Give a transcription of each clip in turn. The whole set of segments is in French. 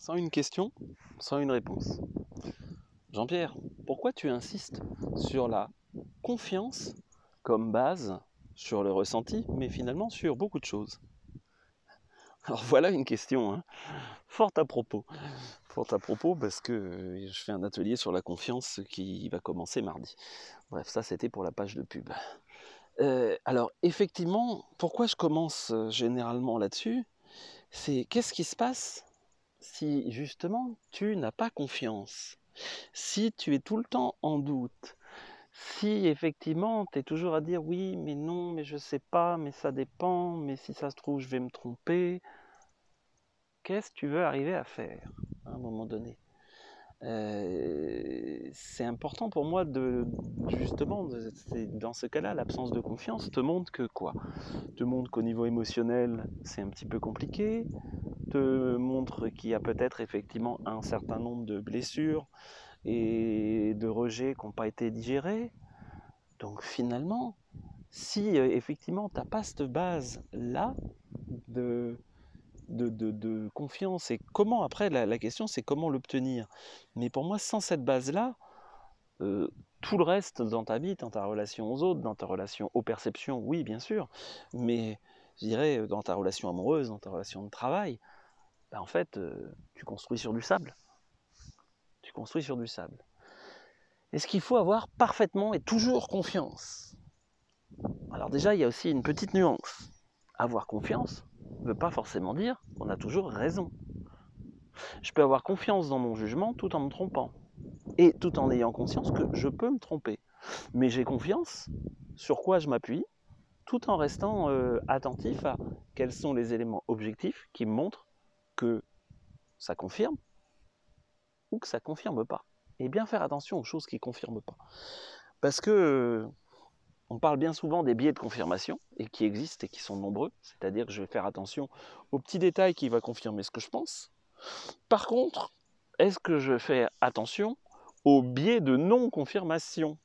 sans une question, sans une réponse. Jean-Pierre, pourquoi tu insistes sur la confiance comme base sur le ressenti, mais finalement sur beaucoup de choses? Alors voilà une question, hein. forte à propos. Forte à propos parce que je fais un atelier sur la confiance qui va commencer mardi. Bref, ça c'était pour la page de pub. Euh, alors effectivement, pourquoi je commence euh, généralement là-dessus? C'est qu'est-ce qui se passe si justement tu n'as pas confiance, si tu es tout le temps en doute, si effectivement tu es toujours à dire oui, mais non, mais je sais pas, mais ça dépend, mais si ça se trouve, je vais me tromper, qu'est-ce que tu veux arriver à faire à un moment donné? Euh, c'est important pour moi de justement dans ce cas-là l'absence de confiance te montre que quoi? Te montre qu'au niveau émotionnel c'est un petit peu compliqué te montre qu'il y a peut-être effectivement un certain nombre de blessures et de rejets qui n'ont pas été digérés. Donc finalement si euh, effectivement tu n'as pas cette base là de de, confiance. Et comment, après, la, question, c'est comment l'obtenir. Mais pour moi, sans cette base-là, euh, tout le reste dans ta vie, dans ta relation aux autres, dans ta relation aux perceptions, oui, bien sûr, mais je dirais dans ta relation amoureuse, dans ta relation de travail, ben, en fait, euh, tu construis sur du sable. Tu construis sur du sable. Est-ce qu'il faut avoir parfaitement et toujours confiance? Alors déjà, il y a aussi une petite nuance. Avoir confiance, ne veut pas forcément dire qu'on a toujours raison. Je peux avoir confiance dans mon jugement tout en me trompant. Et tout en ayant conscience que je peux me tromper. Mais j'ai confiance sur quoi je m'appuie, tout en restant euh, attentif à quels sont les éléments objectifs qui montrent que ça confirme ou que ça confirme pas. Et bien faire attention aux choses qui confirment pas. Parce que on parle bien souvent des biais de confirmation, et qui existent et qui sont nombreux, c'est-à-dire que je vais faire attention aux petits détails qui vont confirmer ce que je pense. Par contre, est-ce que je fais attention aux biais de non-confirmation?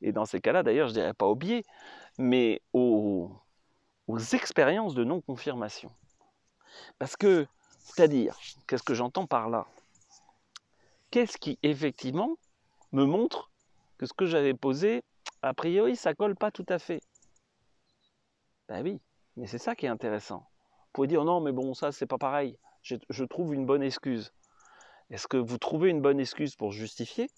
Et dans ces cas-là, d'ailleurs, je dirais pas aux biais, mais aux, aux expériences de non-confirmation. Parce que, c'est-à-dire, qu'est-ce que j'entends par là? Qu'est-ce qui effectivement me montre que ce que j'avais posé a priori, ça colle pas tout à fait. Ben oui, mais c'est ça qui est intéressant. Vous pouvez dire non, mais bon, ça c'est pas pareil. Je, trouve une bonne excuse. Est-ce que vous trouvez une bonne excuse pour justifier?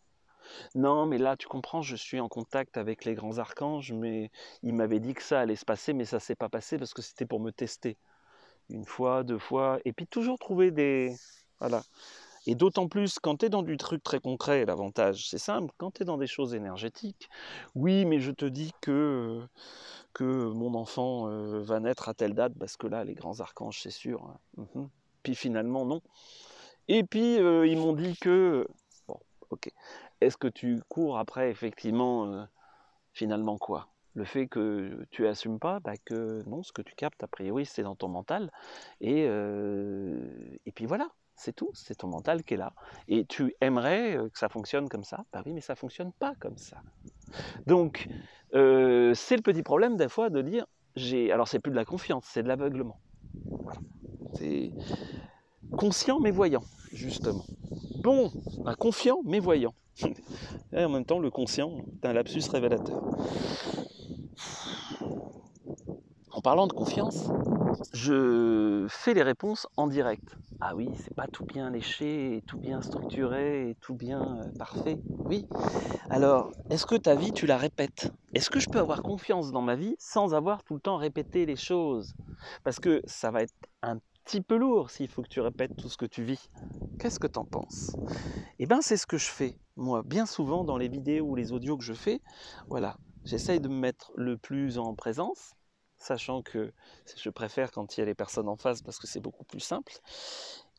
Non, mais là, tu comprends, je suis en contact avec les grands archanges, mais ils m'avaient dit que ça allait se passer, mais ça s'est pas passé parce que c'était pour me tester. Une fois, deux fois, et puis toujours trouver des. Voilà. Et d'autant plus quand tu es dans du truc très concret, l'avantage, c'est simple, quand tu es dans des choses énergétiques, oui, mais je te dis que, que mon enfant va naître à telle date, parce que là, les grands archanges, c'est sûr. Hein. Mhm. Puis finalement, non. Et puis, ils m'ont dit que... Bon, ok. Est-ce que tu cours après, effectivement, finalement quoi? Le fait que tu assumes pas, bah que non, ce que tu captes, a priori, c'est dans ton mental. Et, et puis voilà, c'est tout, c'est ton mental qui est là. Et tu aimerais euh, que ça fonctionne comme ça? Bah oui, mais ça fonctionne pas comme ça. Donc, euh, c'est le petit problème des fois de dire, j'ai, alors c'est plus de la confiance, c'est de l'aveuglement. C'est conscient mais voyant, justement. Bon, un confiant mais voyant. Et en même temps, le conscient est un lapsus révélateur. En parlant de confiance, je fais les réponses en direct. Ah oui, c'est pas tout bien léché, tout bien structuré, tout bien euh, parfait. Oui. Alors, est-ce que ta vie, tu la répètes? Est-ce que je peux avoir confiance dans ma vie sans avoir tout le temps répété les choses? Parce que ça va être un petit peu lourd s'il faut que tu répètes tout ce que tu vis. Qu'est-ce que tu en penses? Eh bien, c'est ce que je fais, moi, bien souvent dans les vidéos ou les audios que je fais. Voilà, j'essaye de me mettre le plus en présence sachant que je préfère quand il y a les personnes en face parce que c'est beaucoup plus simple.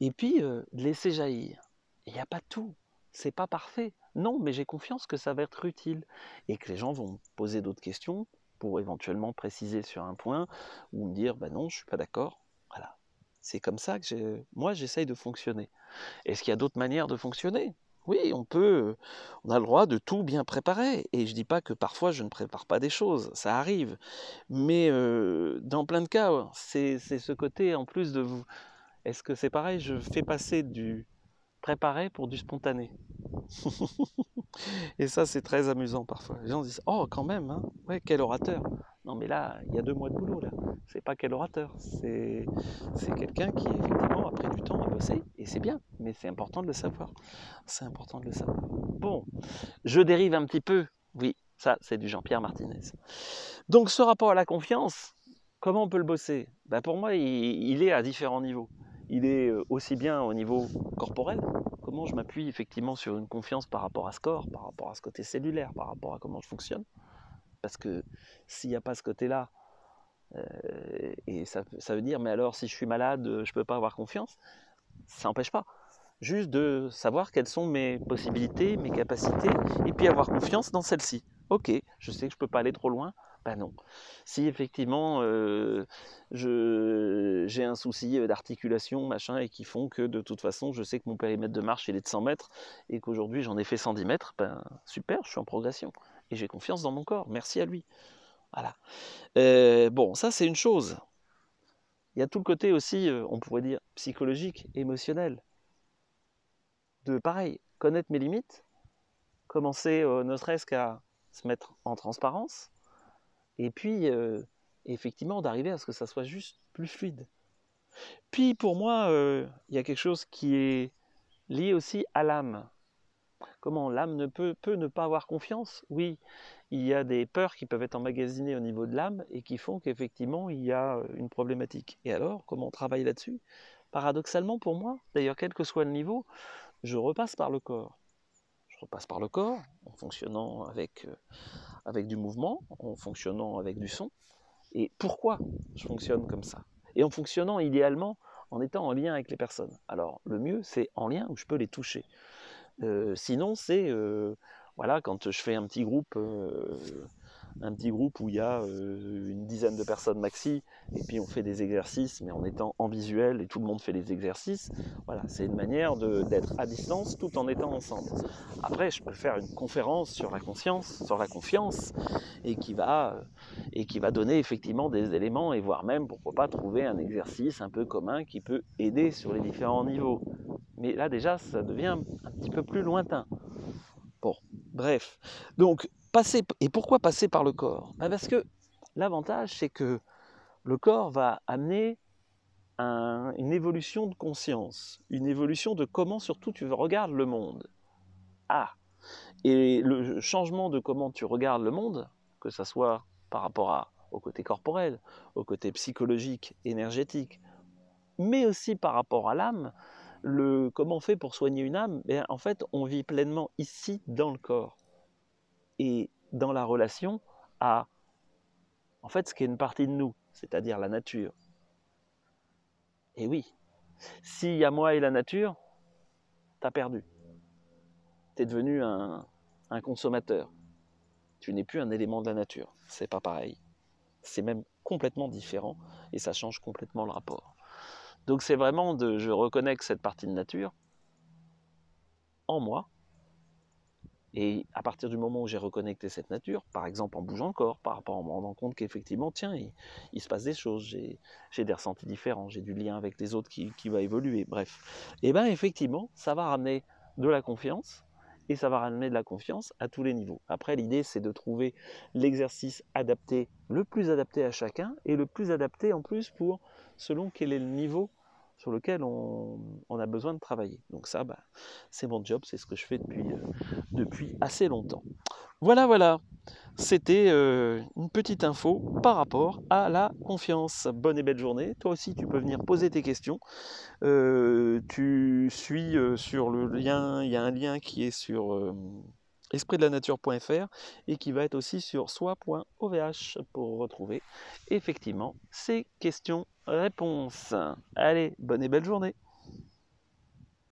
Et puis, euh, laisser jaillir. Il n'y a pas tout. C'est pas parfait. Non, mais j'ai confiance que ça va être utile et que les gens vont poser d'autres questions pour éventuellement préciser sur un point ou me dire bah non, je suis pas d'accord. Voilà. C'est comme ça que moi j'essaye de fonctionner. Est-ce qu'il y a d'autres manières de fonctionner? Oui, on peut, on a le droit de tout bien préparer. Et je ne dis pas que parfois je ne prépare pas des choses, ça arrive. Mais dans plein de cas, c'est ce côté en plus de vous. Est-ce que c'est pareil Je fais passer du préparé pour du spontané? et ça, c'est très amusant parfois. Les gens disent Oh, quand même, hein quel orateur Mais là, il y a deux mois de boulot, là. C'est pas quel orateur. C'est, c'est quelqu'un qui, effectivement, a pris du temps à bosser, et c'est bien, mais c'est important de le savoir. C'est important de le savoir. Bon, je dérive un petit peu. Oui, ça, c'est du Jean-Pierre Martinez. Donc, ce rapport à la confiance, comment on peut le bosser? Ben, Pour moi, il est à différents niveaux il est euh, aussi bien au niveau corporel, comment je m'appuie effectivement sur une confiance par rapport à ce corps, par rapport à ce côté cellulaire, par rapport à comment je fonctionne. Parce que s'il n'y a pas ce côté-là, euh, et ça, veut dire, mais alors si je suis malade, je ne peux pas avoir confiance, ça n'empêche pas. Juste de savoir quelles sont mes possibilités, mes capacités, et puis avoir confiance dans celles-ci. Ok, je sais que je ne peux pas aller trop loin, ben non. Si effectivement euh, j'ai un souci euh, d'articulation, machin, et qui font que de toute façon je sais que mon périmètre de marche il est de 100 mètres et qu'aujourd'hui j'en ai fait 110 mètres, ben super, je suis en progression et j'ai confiance dans mon corps. Merci à lui. Voilà. Euh, bon, ça c'est une chose. Il y a tout le côté aussi, on pourrait dire, psychologique, émotionnel. De pareil, connaître mes limites, commencer ne serait-ce qu'à se mettre en transparence, et puis, euh, effectivement, d'arriver à ce que ça soit juste plus fluide. Puis, pour moi, euh, il y a quelque chose qui est lié aussi à l'âme. Comment l'âme ne peut, ne pas avoir confiance? Oui, il y a des peurs qui peuvent être emmagasinées au niveau de l'âme et qui font qu'effectivement, il y a euh, une problématique. Et alors, comment on travaille là-dessus? Paradoxalement, pour moi, d'ailleurs, quel que soit le niveau, je repasse par le corps. Je repasse par le corps en fonctionnant avec avec du mouvement, en fonctionnant avec du son. Et pourquoi je fonctionne comme ça? Et en fonctionnant idéalement en étant en lien avec les personnes. Alors le mieux, c'est en lien où je peux les toucher. Sinon, c'est voilà, quand je fais un petit groupe un petit groupe où il y a une dizaine de personnes maxi, et puis on fait des exercices, mais en étant en visuel, et tout le monde fait les exercices. Voilà, c'est une manière d'être à distance tout en étant ensemble. Après, je peux faire une conférence sur la conscience, sur la confiance, et qui va, et qui va donner effectivement des éléments, et voire même, pourquoi pas, trouver un exercice un peu commun qui peut aider sur les différents niveaux. Mais là déjà, ça devient un petit peu plus lointain. Bon, bref. Donc, et pourquoi passer par le corps? Ben, Parce que l'avantage, c'est que le corps va amener une évolution de conscience, une évolution de comment surtout tu regardes le monde. Ah Et le changement de comment tu regardes le monde, que ce soit par rapport au côté corporel, au côté psychologique, énergétique, mais aussi par rapport à l'âme, le comment on fait pour soigner une âme? Ben, En fait, on vit pleinement ici dans le corps et dans la relation à en fait ce qui est une partie de nous, c'est-à-dire la nature. Et oui, s'il y a moi et la nature, t'as perdu. T'es devenu un, un consommateur. Tu n'es plus un élément de la nature. C'est pas pareil. C'est même complètement différent et ça change complètement le rapport. Donc c'est vraiment de je reconnecte cette partie de nature en moi et à partir du moment où j'ai reconnecté cette nature, par exemple en bougeant le corps, par rapport en me rendant compte qu'effectivement, tiens, il, se passe des choses, j'ai des ressentis différents, j'ai du lien avec les autres qui, qui, va évoluer, bref. Et bien effectivement, ça va ramener de la confiance, et ça va ramener de la confiance à tous les niveaux. Après, l'idée, c'est de trouver l'exercice adapté, le plus adapté à chacun, et le plus adapté en plus pour, selon quel est le niveau sur lequel on, a besoin de travailler. Donc ça, bah, c'est mon job, c'est ce que je fais depuis, euh, assez longtemps. Voilà, voilà, c'était euh, une petite info par rapport à la confiance. Bonne et belle journée. Toi aussi, tu peux venir poser tes questions. Euh, tu suis sur le lien, il y a un lien qui est sur espritdelanature.fr et qui va être aussi sur soi.ovh pour retrouver effectivement ces questions-réponses. Allez, bonne et belle journée